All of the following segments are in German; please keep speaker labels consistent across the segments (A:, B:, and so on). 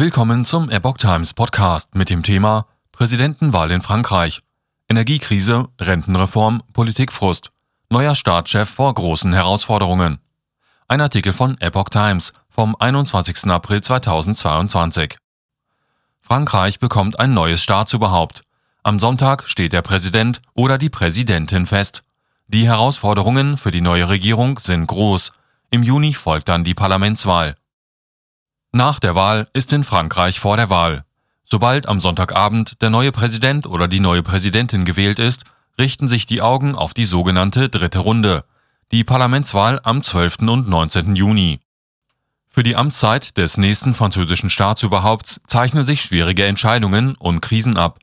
A: Willkommen zum Epoch Times Podcast mit dem Thema Präsidentenwahl in Frankreich. Energiekrise, Rentenreform, Politikfrust. Neuer Staatschef vor großen Herausforderungen. Ein Artikel von Epoch Times vom 21. April 2022. Frankreich bekommt ein neues Staatsoberhaupt. Am Sonntag steht der Präsident oder die Präsidentin fest. Die Herausforderungen für die neue Regierung sind groß. Im Juni folgt dann die Parlamentswahl. Nach der Wahl ist in Frankreich vor der Wahl. Sobald am Sonntagabend der neue Präsident oder die neue Präsidentin gewählt ist, richten sich die Augen auf die sogenannte dritte Runde, die Parlamentswahl am 12. und 19. Juni. Für die Amtszeit des nächsten französischen Staatsüberhaupts zeichnen sich schwierige Entscheidungen und Krisen ab.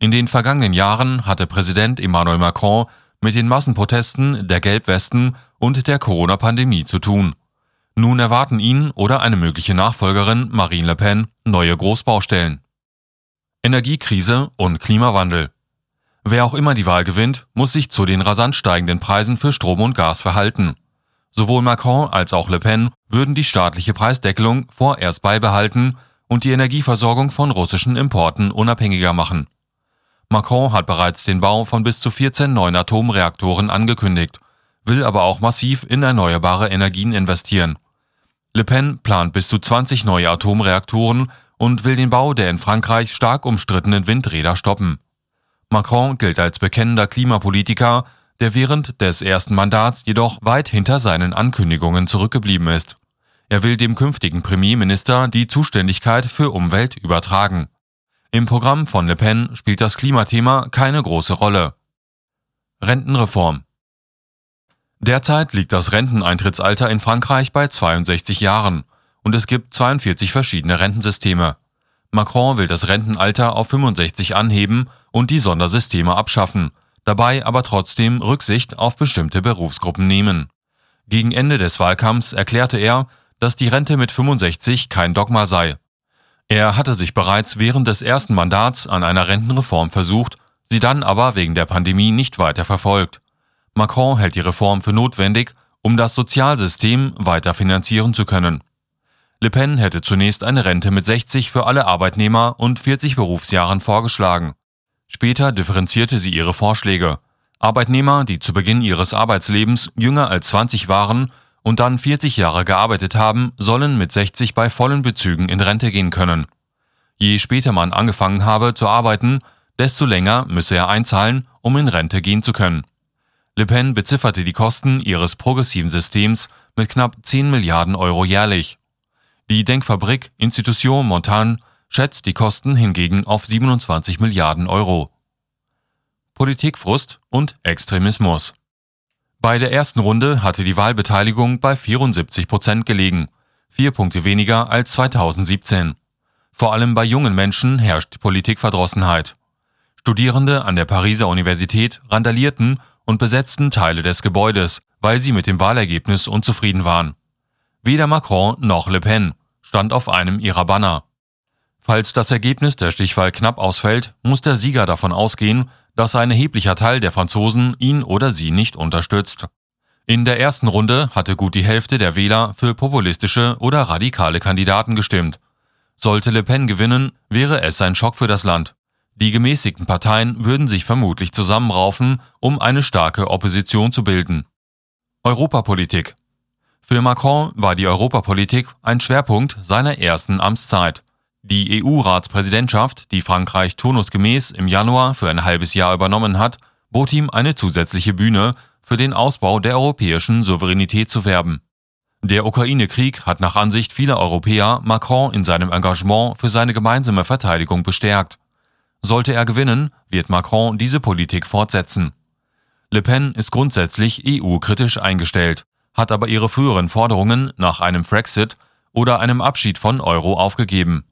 A: In den vergangenen Jahren hatte Präsident Emmanuel Macron mit den Massenprotesten der Gelbwesten und der Corona-Pandemie zu tun. Nun erwarten ihn oder eine mögliche Nachfolgerin Marine Le Pen neue Großbaustellen. Energiekrise und Klimawandel. Wer auch immer die Wahl gewinnt, muss sich zu den rasant steigenden Preisen für Strom und Gas verhalten. Sowohl Macron als auch Le Pen würden die staatliche Preisdeckelung vorerst beibehalten und die Energieversorgung von russischen Importen unabhängiger machen. Macron hat bereits den Bau von bis zu 14 neuen Atomreaktoren angekündigt, will aber auch massiv in erneuerbare Energien investieren. Le Pen plant bis zu 20 neue Atomreaktoren und will den Bau der in Frankreich stark umstrittenen Windräder stoppen. Macron gilt als bekennender Klimapolitiker, der während des ersten Mandats jedoch weit hinter seinen Ankündigungen zurückgeblieben ist. Er will dem künftigen Premierminister die Zuständigkeit für Umwelt übertragen. Im Programm von Le Pen spielt das Klimathema keine große Rolle. Rentenreform Derzeit liegt das Renteneintrittsalter in Frankreich bei 62 Jahren und es gibt 42 verschiedene Rentensysteme. Macron will das Rentenalter auf 65 anheben und die Sondersysteme abschaffen, dabei aber trotzdem Rücksicht auf bestimmte Berufsgruppen nehmen. Gegen Ende des Wahlkampfs erklärte er, dass die Rente mit 65 kein Dogma sei. Er hatte sich bereits während des ersten Mandats an einer Rentenreform versucht, sie dann aber wegen der Pandemie nicht weiter verfolgt. Macron hält die Reform für notwendig, um das Sozialsystem weiter finanzieren zu können. Le Pen hätte zunächst eine Rente mit 60 für alle Arbeitnehmer und 40 Berufsjahren vorgeschlagen. Später differenzierte sie ihre Vorschläge. Arbeitnehmer, die zu Beginn ihres Arbeitslebens jünger als 20 waren und dann 40 Jahre gearbeitet haben, sollen mit 60 bei vollen Bezügen in Rente gehen können. Je später man angefangen habe zu arbeiten, desto länger müsse er einzahlen, um in Rente gehen zu können. Le Pen bezifferte die Kosten ihres progressiven Systems mit knapp 10 Milliarden Euro jährlich. Die Denkfabrik Institution Montagne schätzt die Kosten hingegen auf 27 Milliarden Euro. Politikfrust und Extremismus. Bei der ersten Runde hatte die Wahlbeteiligung bei 74 Prozent gelegen, vier Punkte weniger als 2017. Vor allem bei jungen Menschen herrscht Politikverdrossenheit. Studierende an der Pariser Universität randalierten und besetzten Teile des Gebäudes, weil sie mit dem Wahlergebnis unzufrieden waren. Weder Macron noch Le Pen stand auf einem ihrer Banner. Falls das Ergebnis der Stichwahl knapp ausfällt, muss der Sieger davon ausgehen, dass ein erheblicher Teil der Franzosen ihn oder sie nicht unterstützt. In der ersten Runde hatte gut die Hälfte der Wähler für populistische oder radikale Kandidaten gestimmt. Sollte Le Pen gewinnen, wäre es ein Schock für das Land. Die gemäßigten Parteien würden sich vermutlich zusammenraufen, um eine starke Opposition zu bilden. Europapolitik Für Macron war die Europapolitik ein Schwerpunkt seiner ersten Amtszeit. Die EU-Ratspräsidentschaft, die Frankreich turnusgemäß im Januar für ein halbes Jahr übernommen hat, bot ihm eine zusätzliche Bühne, für den Ausbau der europäischen Souveränität zu werben. Der Ukraine-Krieg hat nach Ansicht vieler Europäer Macron in seinem Engagement für seine gemeinsame Verteidigung bestärkt. Sollte er gewinnen, wird Macron diese Politik fortsetzen. Le Pen ist grundsätzlich EU-kritisch eingestellt, hat aber ihre früheren Forderungen nach einem Frexit oder einem Abschied von Euro aufgegeben.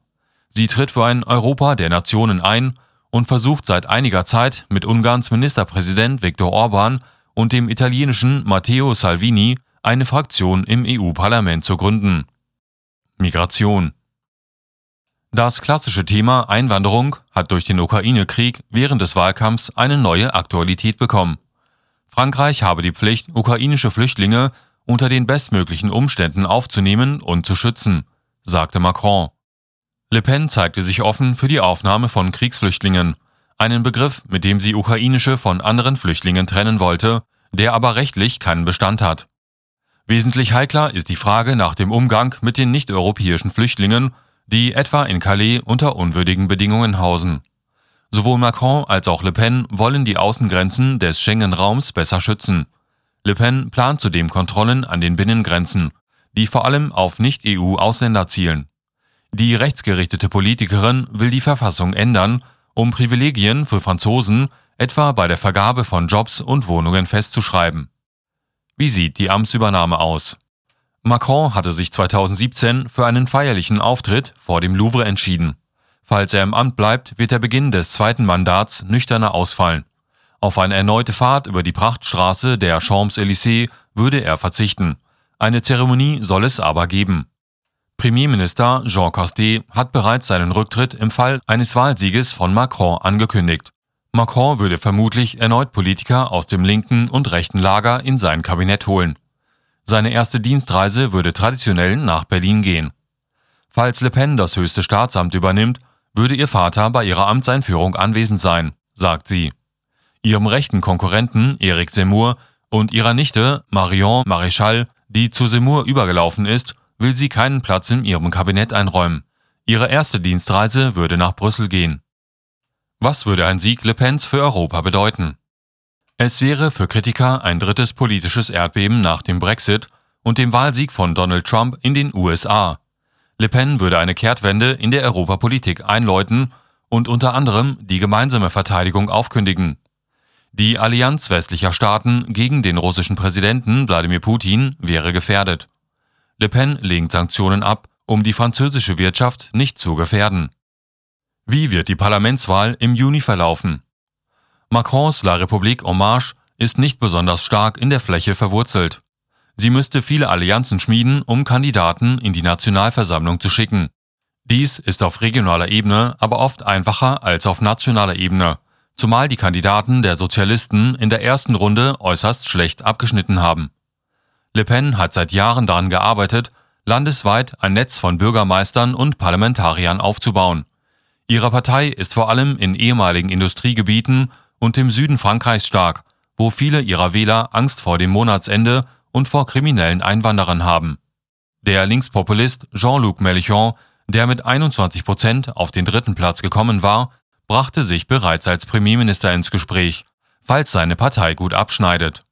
A: Sie tritt für ein Europa der Nationen ein und versucht seit einiger Zeit mit Ungarns Ministerpräsident Viktor Orban und dem italienischen Matteo Salvini eine Fraktion im EU-Parlament zu gründen. Migration das klassische Thema Einwanderung hat durch den Ukraine-Krieg während des Wahlkampfs eine neue Aktualität bekommen. Frankreich habe die Pflicht, ukrainische Flüchtlinge unter den bestmöglichen Umständen aufzunehmen und zu schützen, sagte Macron. Le Pen zeigte sich offen für die Aufnahme von Kriegsflüchtlingen, einen Begriff, mit dem sie ukrainische von anderen Flüchtlingen trennen wollte, der aber rechtlich keinen Bestand hat. Wesentlich heikler ist die Frage nach dem Umgang mit den nicht-europäischen Flüchtlingen, die etwa in Calais unter unwürdigen Bedingungen hausen. Sowohl Macron als auch Le Pen wollen die Außengrenzen des Schengen-Raums besser schützen. Le Pen plant zudem Kontrollen an den Binnengrenzen, die vor allem auf Nicht-EU-Ausländer zielen. Die rechtsgerichtete Politikerin will die Verfassung ändern, um Privilegien für Franzosen etwa bei der Vergabe von Jobs und Wohnungen festzuschreiben. Wie sieht die Amtsübernahme aus? Macron hatte sich 2017 für einen feierlichen Auftritt vor dem Louvre entschieden. Falls er im Amt bleibt, wird der Beginn des zweiten Mandats nüchterner ausfallen. Auf eine erneute Fahrt über die Prachtstraße der Champs-Élysées würde er verzichten. Eine Zeremonie soll es aber geben. Premierminister Jean Castex hat bereits seinen Rücktritt im Fall eines Wahlsieges von Macron angekündigt. Macron würde vermutlich erneut Politiker aus dem linken und rechten Lager in sein Kabinett holen. Seine erste Dienstreise würde traditionell nach Berlin gehen. Falls Le Pen das höchste Staatsamt übernimmt, würde ihr Vater bei ihrer Amtseinführung anwesend sein, sagt sie. Ihrem rechten Konkurrenten Eric Zemmour und ihrer Nichte Marion Maréchal, die zu Zemmour übergelaufen ist, will sie keinen Platz in ihrem Kabinett einräumen. Ihre erste Dienstreise würde nach Brüssel gehen. Was würde ein Sieg Le Pens für Europa bedeuten? Es wäre für Kritiker ein drittes politisches Erdbeben nach dem Brexit und dem Wahlsieg von Donald Trump in den USA. Le Pen würde eine Kehrtwende in der Europapolitik einläuten und unter anderem die gemeinsame Verteidigung aufkündigen. Die Allianz westlicher Staaten gegen den russischen Präsidenten Wladimir Putin wäre gefährdet. Le Pen lehnt Sanktionen ab, um die französische Wirtschaft nicht zu gefährden. Wie wird die Parlamentswahl im Juni verlaufen? Macrons La République en Marche ist nicht besonders stark in der Fläche verwurzelt. Sie müsste viele Allianzen schmieden, um Kandidaten in die Nationalversammlung zu schicken. Dies ist auf regionaler Ebene aber oft einfacher als auf nationaler Ebene, zumal die Kandidaten der Sozialisten in der ersten Runde äußerst schlecht abgeschnitten haben. Le Pen hat seit Jahren daran gearbeitet, landesweit ein Netz von Bürgermeistern und Parlamentariern aufzubauen. Ihre Partei ist vor allem in ehemaligen Industriegebieten und im Süden Frankreichs stark, wo viele ihrer Wähler Angst vor dem Monatsende und vor kriminellen Einwanderern haben. Der Linkspopulist Jean-Luc Mélenchon, der mit 21 Prozent auf den dritten Platz gekommen war, brachte sich bereits als Premierminister ins Gespräch, falls seine Partei gut abschneidet.